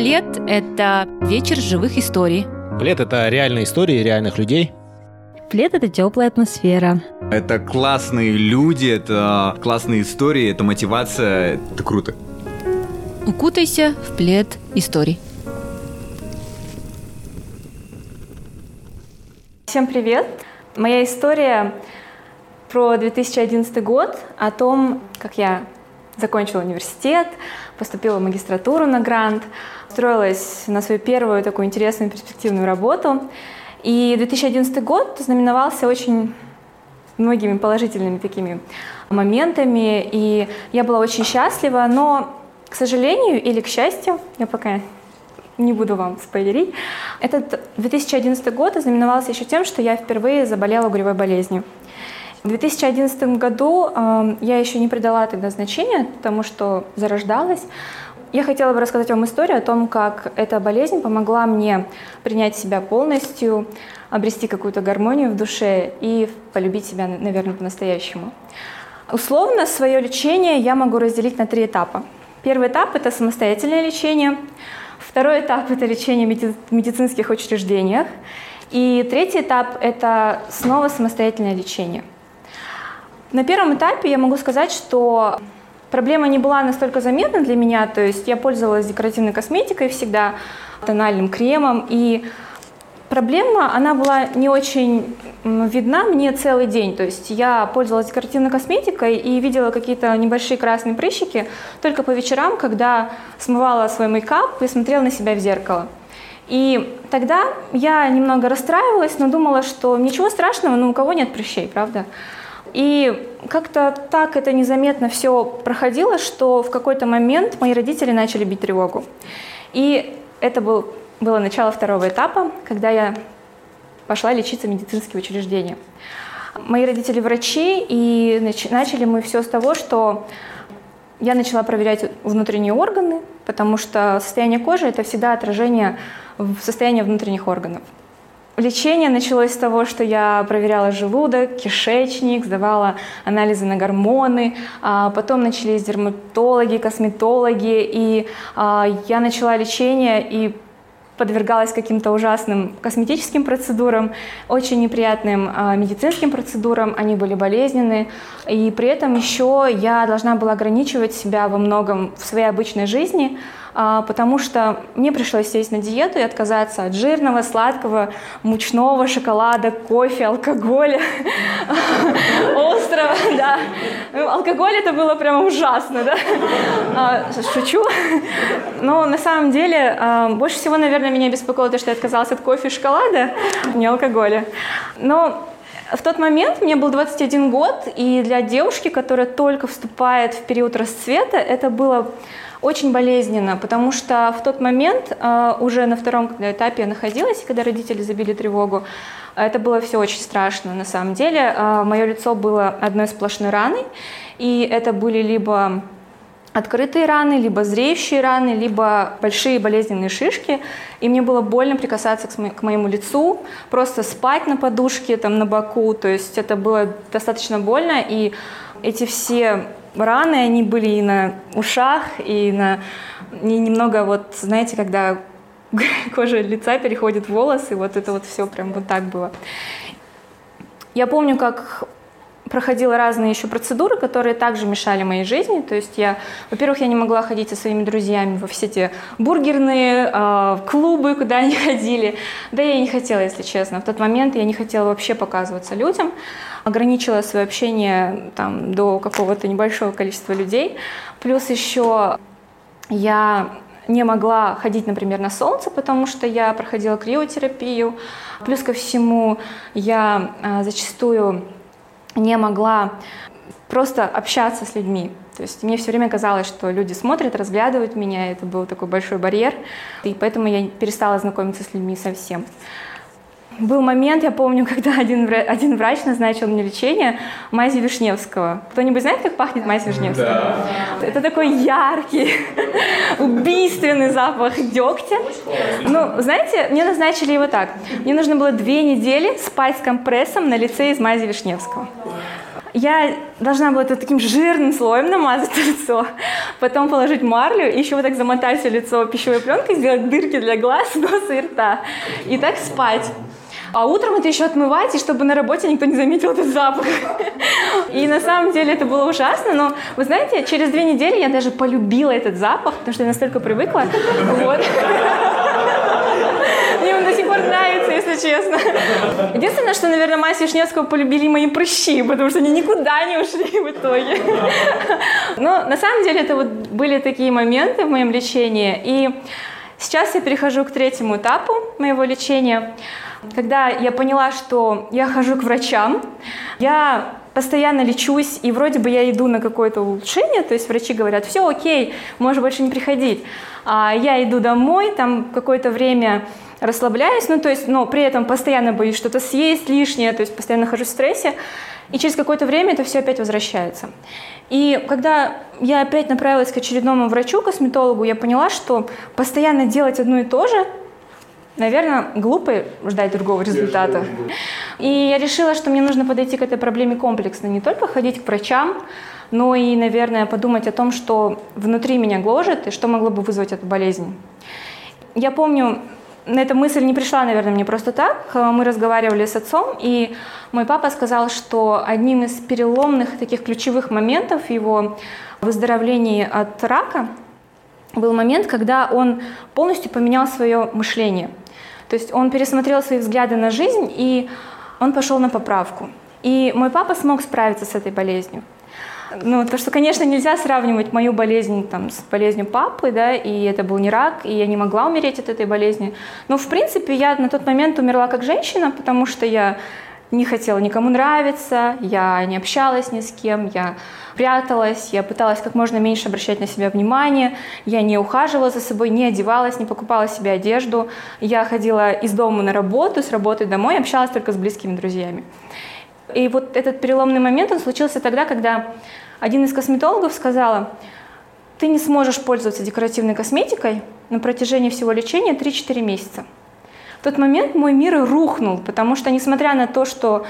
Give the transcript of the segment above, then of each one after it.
Плед – это вечер живых историй. Плед – это реальные истории реальных людей. Плед – это теплая атмосфера. Это классные люди, это классные истории, это мотивация, это круто. Укутайся в плед историй. Всем привет! Моя история про 2011 год, о том, как я закончила университет, поступила в магистратуру на грант, устроилась на свою первую такую интересную перспективную работу. И 2011 год знаменовался очень многими положительными такими моментами, и я была очень счастлива, но, к сожалению или к счастью, я пока не буду вам спойлерить, этот 2011 год ознаменовался еще тем, что я впервые заболела угревой болезнью. В 2011 году э, я еще не придала тогда значения тому, что зарождалась. Я хотела бы рассказать вам историю о том, как эта болезнь помогла мне принять себя полностью, обрести какую-то гармонию в душе и полюбить себя, наверное, по-настоящему. Условно свое лечение я могу разделить на три этапа. Первый этап – это самостоятельное лечение. Второй этап – это лечение в медицинских учреждениях. И третий этап – это снова самостоятельное лечение – на первом этапе я могу сказать, что проблема не была настолько заметна для меня, то есть я пользовалась декоративной косметикой всегда, тональным кремом, и проблема, она была не очень видна мне целый день. То есть я пользовалась декоративной косметикой и видела какие-то небольшие красные прыщики только по вечерам, когда смывала свой мейкап и смотрела на себя в зеркало. И тогда я немного расстраивалась, но думала, что ничего страшного, но у кого нет прыщей, правда? И как-то так это незаметно все проходило, что в какой-то момент мои родители начали бить тревогу. И это был, было начало второго этапа, когда я пошла лечиться в медицинские учреждения. Мои родители врачи, и начали мы все с того, что я начала проверять внутренние органы, потому что состояние кожи – это всегда отражение состояния внутренних органов. Лечение началось с того, что я проверяла желудок, кишечник, сдавала анализы на гормоны. А потом начались дерматологи, косметологи, и а, я начала лечение и подвергалась каким-то ужасным косметическим процедурам, очень неприятным э, медицинским процедурам, они были болезненны, и при этом еще я должна была ограничивать себя во многом в своей обычной жизни, а, потому что мне пришлось сесть на диету и отказаться от жирного, сладкого, мучного, шоколада, кофе, алкоголя, острого, да. Ну, алкоголь это было прямо ужасно, да. А, шучу. Но на самом деле а, больше всего, наверное, меня беспокоило то, что я отказалась от кофе и шоколада, не алкоголя. Но в тот момент мне был 21 год, и для девушки, которая только вступает в период расцвета, это было очень болезненно, потому что в тот момент, э, уже на втором этапе я находилась, когда родители забили тревогу, это было все очень страшно на самом деле. Э, Мое лицо было одной сплошной раной, и это были либо открытые раны, либо зреющие раны, либо большие болезненные шишки. И мне было больно прикасаться к, мо- к моему лицу, просто спать на подушке, там, на боку. То есть это было достаточно больно. И эти все раны, они были и на ушах, и на... И немного вот, знаете, когда кожа лица переходит в волосы, вот это вот все прям вот так было. Я помню, как проходила разные еще процедуры, которые также мешали моей жизни. То есть я, во-первых, я не могла ходить со своими друзьями во все эти бургерные э, клубы, куда они ходили. Да я и не хотела, если честно. В тот момент я не хотела вообще показываться людям. Ограничила свое общение там, до какого-то небольшого количества людей. Плюс еще я не могла ходить, например, на солнце, потому что я проходила криотерапию. Плюс ко всему я э, зачастую не могла просто общаться с людьми. То есть мне все время казалось, что люди смотрят, разглядывают меня, это был такой большой барьер, и поэтому я перестала знакомиться с людьми совсем. Был момент, я помню, когда один, один врач назначил мне лечение мази Вишневского. Кто-нибудь знает, как пахнет мазь Вишневского? Да. Это такой яркий, убийственный запах дегтя. Ну, знаете, мне назначили его так. Мне нужно было две недели спать с компрессом на лице из мази Вишневского. Я должна была это таким жирным слоем намазать лицо, потом положить марлю, и еще вот так замотать все лицо пищевой пленкой, сделать дырки для глаз, носа и рта. И так спать. А утром это еще отмывать, и чтобы на работе никто не заметил этот запах. И на самом деле это было ужасно, но вы знаете, через две недели я даже полюбила этот запах, потому что я настолько привыкла. Вот. Мне он до сих пор нравится, если честно. Единственное, что, наверное, Мася Вишневского полюбили мои прыщи, потому что они никуда не ушли в итоге. Но на самом деле это вот были такие моменты в моем лечении. И сейчас я перехожу к третьему этапу моего лечения. Когда я поняла, что я хожу к врачам, я постоянно лечусь, и вроде бы я иду на какое-то улучшение, то есть врачи говорят, все окей, можешь больше не приходить. А я иду домой, там какое-то время расслабляюсь, ну то есть, но при этом постоянно боюсь что-то съесть лишнее, то есть постоянно нахожусь в стрессе, и через какое-то время это все опять возвращается. И когда я опять направилась к очередному врачу, косметологу, я поняла, что постоянно делать одно и то же, наверное, глупо ждать другого результата. И я решила, что мне нужно подойти к этой проблеме комплексно, не только ходить к врачам, но и, наверное, подумать о том, что внутри меня гложет и что могло бы вызвать эту болезнь. Я помню, эта мысль не пришла, наверное, мне просто так. Мы разговаривали с отцом, и мой папа сказал, что одним из переломных таких ключевых моментов его выздоровления от рака был момент, когда он полностью поменял свое мышление. То есть он пересмотрел свои взгляды на жизнь, и он пошел на поправку. И мой папа смог справиться с этой болезнью. Ну, то, что, конечно, нельзя сравнивать мою болезнь там, с болезнью папы, да, и это был не рак, и я не могла умереть от этой болезни. Но, в принципе, я на тот момент умерла как женщина, потому что я не хотела никому нравиться, я не общалась ни с кем, я пряталась, я пыталась как можно меньше обращать на себя внимание, я не ухаживала за собой, не одевалась, не покупала себе одежду, я ходила из дома на работу, с работы домой, общалась только с близкими друзьями. И вот этот переломный момент, он случился тогда, когда один из косметологов сказала, ты не сможешь пользоваться декоративной косметикой на протяжении всего лечения 3-4 месяца. В тот момент мой мир рухнул, потому что, несмотря на то, что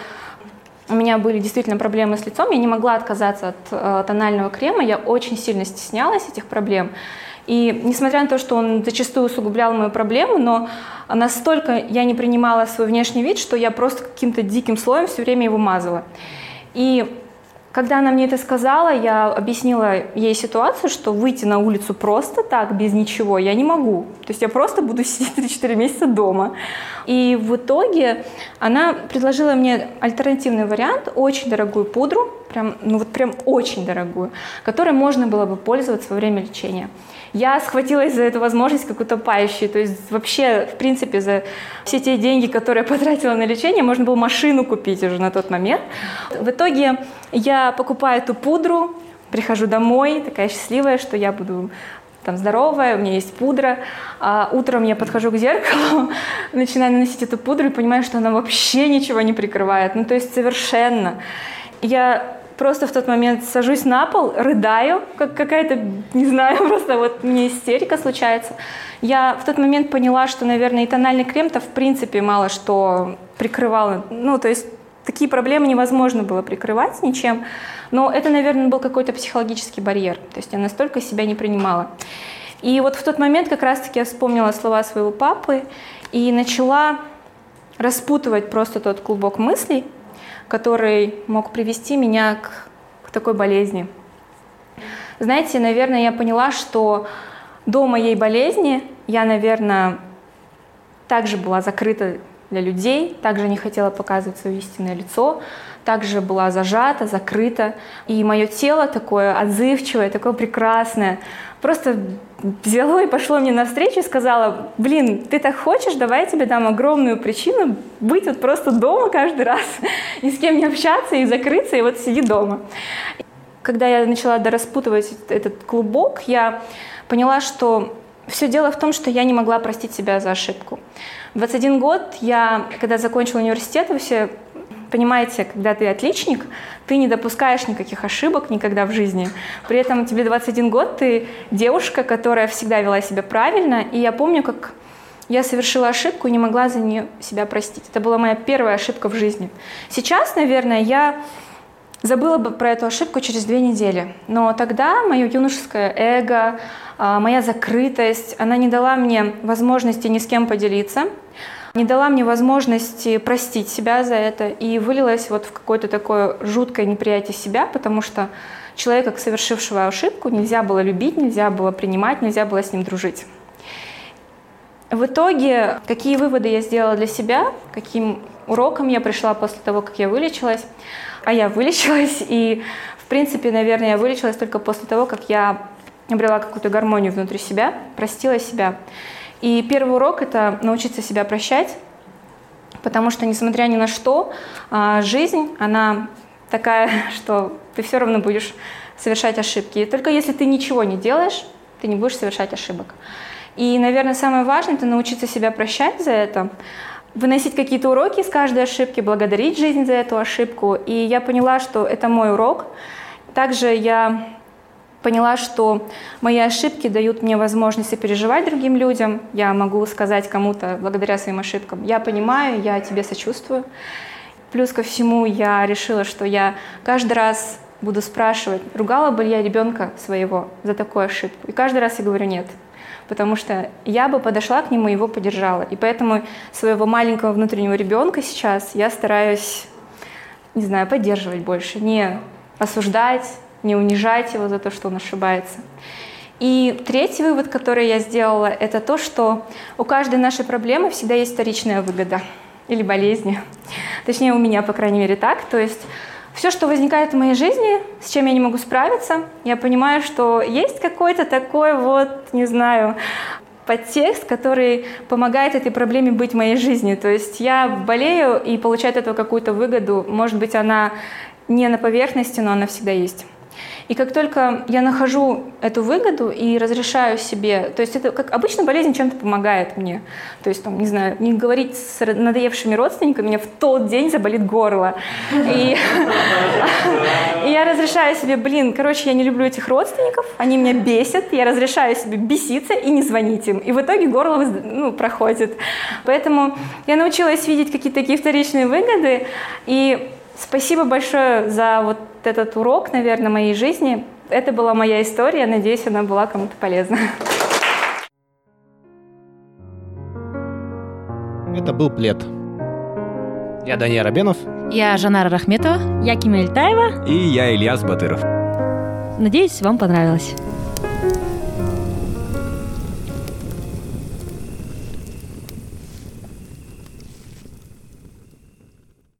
у меня были действительно проблемы с лицом, я не могла отказаться от э, тонального крема, я очень сильно стеснялась этих проблем. И несмотря на то, что он зачастую усугублял мою проблему, но настолько я не принимала свой внешний вид, что я просто каким-то диким слоем все время его мазала. И когда она мне это сказала, я объяснила ей ситуацию, что выйти на улицу просто так, без ничего, я не могу. То есть я просто буду сидеть 3-4 месяца дома. И в итоге она предложила мне альтернативный вариант, очень дорогую пудру, прям, ну вот прям очень дорогую, которой можно было бы пользоваться во время лечения я схватилась за эту возможность как утопающий. То есть вообще, в принципе, за все те деньги, которые я потратила на лечение, можно было машину купить уже на тот момент. В итоге я покупаю эту пудру, прихожу домой, такая счастливая, что я буду там здоровая, у меня есть пудра. А утром я подхожу к зеркалу, начинаю наносить эту пудру и понимаю, что она вообще ничего не прикрывает. Ну, то есть совершенно. Я просто в тот момент сажусь на пол, рыдаю, как какая-то, не знаю, просто вот мне истерика случается. Я в тот момент поняла, что, наверное, и тональный крем-то в принципе мало что прикрывал. Ну, то есть такие проблемы невозможно было прикрывать ничем. Но это, наверное, был какой-то психологический барьер. То есть я настолько себя не принимала. И вот в тот момент как раз-таки я вспомнила слова своего папы и начала распутывать просто тот клубок мыслей, который мог привести меня к, к такой болезни. Знаете, наверное, я поняла, что до моей болезни я, наверное, также была закрыта для людей, также не хотела показывать свое истинное лицо, также была зажата, закрыта. И мое тело такое отзывчивое, такое прекрасное, просто взяло и пошло мне навстречу и сказала, блин, ты так хочешь, давай я тебе дам огромную причину быть вот просто дома каждый раз, ни с кем не общаться и закрыться, и вот сиди дома. Когда я начала дораспутывать этот клубок, я поняла, что все дело в том, что я не могла простить себя за ошибку. В 21 год я, когда закончила университет, все понимаете, когда ты отличник, ты не допускаешь никаких ошибок никогда в жизни. При этом тебе 21 год, ты девушка, которая всегда вела себя правильно. И я помню, как я совершила ошибку и не могла за нее себя простить. Это была моя первая ошибка в жизни. Сейчас, наверное, я забыла бы про эту ошибку через две недели. Но тогда мое юношеское эго, а, моя закрытость, она не дала мне возможности ни с кем поделиться, не дала мне возможности простить себя за это и вылилась вот в какое-то такое жуткое неприятие себя, потому что человека, совершившего ошибку, нельзя было любить, нельзя было принимать, нельзя было с ним дружить. В итоге, какие выводы я сделала для себя, каким уроком я пришла после того, как я вылечилась, а я вылечилась, и, в принципе, наверное, я вылечилась только после того, как я обрела какую-то гармонию внутри себя, простила себя. И первый урок — это научиться себя прощать, потому что, несмотря ни на что, а, жизнь, она такая, что ты все равно будешь совершать ошибки. И только если ты ничего не делаешь, ты не будешь совершать ошибок. И, наверное, самое важное – это научиться себя прощать за это, выносить какие-то уроки из каждой ошибки, благодарить жизнь за эту ошибку. И я поняла, что это мой урок. Также я поняла, что мои ошибки дают мне возможность переживать другим людям. Я могу сказать кому-то благодаря своим ошибкам, я понимаю, я тебе сочувствую. Плюс ко всему я решила, что я каждый раз буду спрашивать, ругала бы я ребенка своего за такую ошибку. И каждый раз я говорю нет потому что я бы подошла к нему и его поддержала. И поэтому своего маленького внутреннего ребенка сейчас я стараюсь, не знаю, поддерживать больше, не осуждать, не унижать его за то, что он ошибается. И третий вывод, который я сделала, это то, что у каждой нашей проблемы всегда есть вторичная выгода или болезни. Точнее, у меня, по крайней мере, так. То есть все, что возникает в моей жизни, с чем я не могу справиться, я понимаю, что есть какой-то такой вот, не знаю, подтекст, который помогает этой проблеме быть в моей жизни. То есть я болею и получаю от этого какую-то выгоду. Может быть, она не на поверхности, но она всегда есть. И как только я нахожу эту выгоду и разрешаю себе, то есть это как обычно болезнь чем-то помогает мне. То есть, там, не знаю, не говорить с надоевшими родственниками, мне в тот день заболит горло. И я разрешаю себе, блин, короче, я не люблю этих родственников, они меня бесят, я разрешаю себе беситься и не звонить им. И в итоге горло ну, проходит. Поэтому я научилась видеть какие-то такие вторичные выгоды, и Спасибо большое за вот этот урок, наверное, моей жизни. Это была моя история. Надеюсь, она была кому-то полезна. Это был плед. Я Даниил Рабенов. Я Жанара Рахметова. Я Кимель Таева. И я Ильяс Батыров. Надеюсь, вам понравилось.